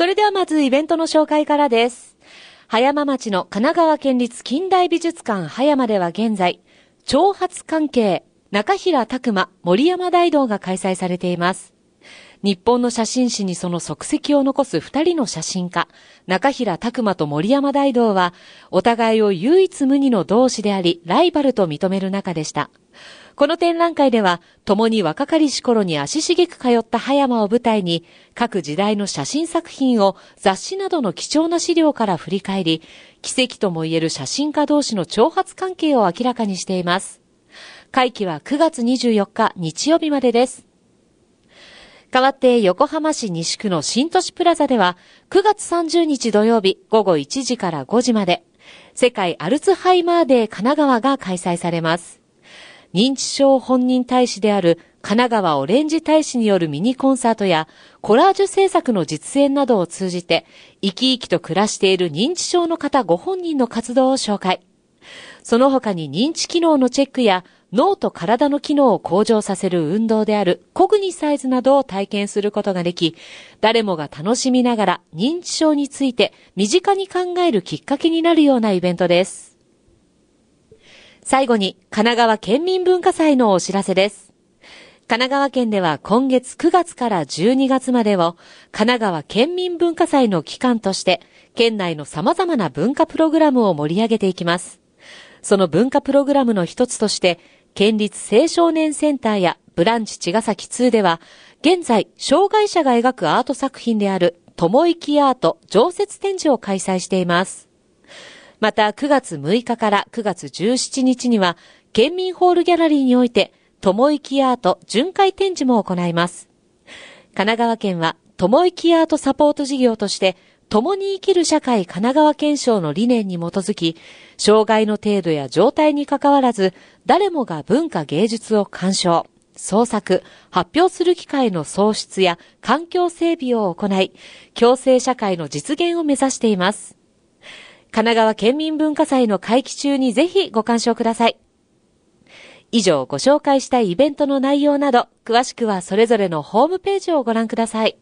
それではまずイベントの紹介からです。葉山町の神奈川県立近代美術館葉山では現在、挑発関係、中平拓馬森山大道が開催されています。日本の写真誌にその足跡を残す二人の写真家、中平拓馬と森山大道は、お互いを唯一無二の同志であり、ライバルと認める仲でした。この展覧会では、共に若かりし頃に足しげく通った葉山を舞台に、各時代の写真作品を雑誌などの貴重な資料から振り返り、奇跡ともいえる写真家同士の挑発関係を明らかにしています。会期は9月24日日曜日までです。代わって横浜市西区の新都市プラザでは9月30日土曜日午後1時から5時まで世界アルツハイマーデー神奈川が開催されます。認知症本人大使である神奈川オレンジ大使によるミニコンサートやコラージュ制作の実演などを通じて生き生きと暮らしている認知症の方ご本人の活動を紹介。その他に認知機能のチェックや脳と体の機能を向上させる運動であるコグニサイズなどを体験することができ、誰もが楽しみながら認知症について身近に考えるきっかけになるようなイベントです。最後に神奈川県民文化祭のお知らせです。神奈川県では今月9月から12月までを神奈川県民文化祭の期間として県内の様々な文化プログラムを盛り上げていきます。その文化プログラムの一つとして県立青少年センターやブランチ茅ヶ崎2では、現在、障害者が描くアート作品である、ともいきアート常設展示を開催しています。また、9月6日から9月17日には、県民ホールギャラリーにおいて、ともいきアート巡回展示も行います。神奈川県は、ともいきアートサポート事業として、共に生きる社会神奈川県省の理念に基づき、障害の程度や状態に関わらず、誰もが文化芸術を鑑賞、創作、発表する機会の創出や環境整備を行い、共生社会の実現を目指しています。神奈川県民文化祭の会期中にぜひご鑑賞ください。以上ご紹介したイベントの内容など、詳しくはそれぞれのホームページをご覧ください。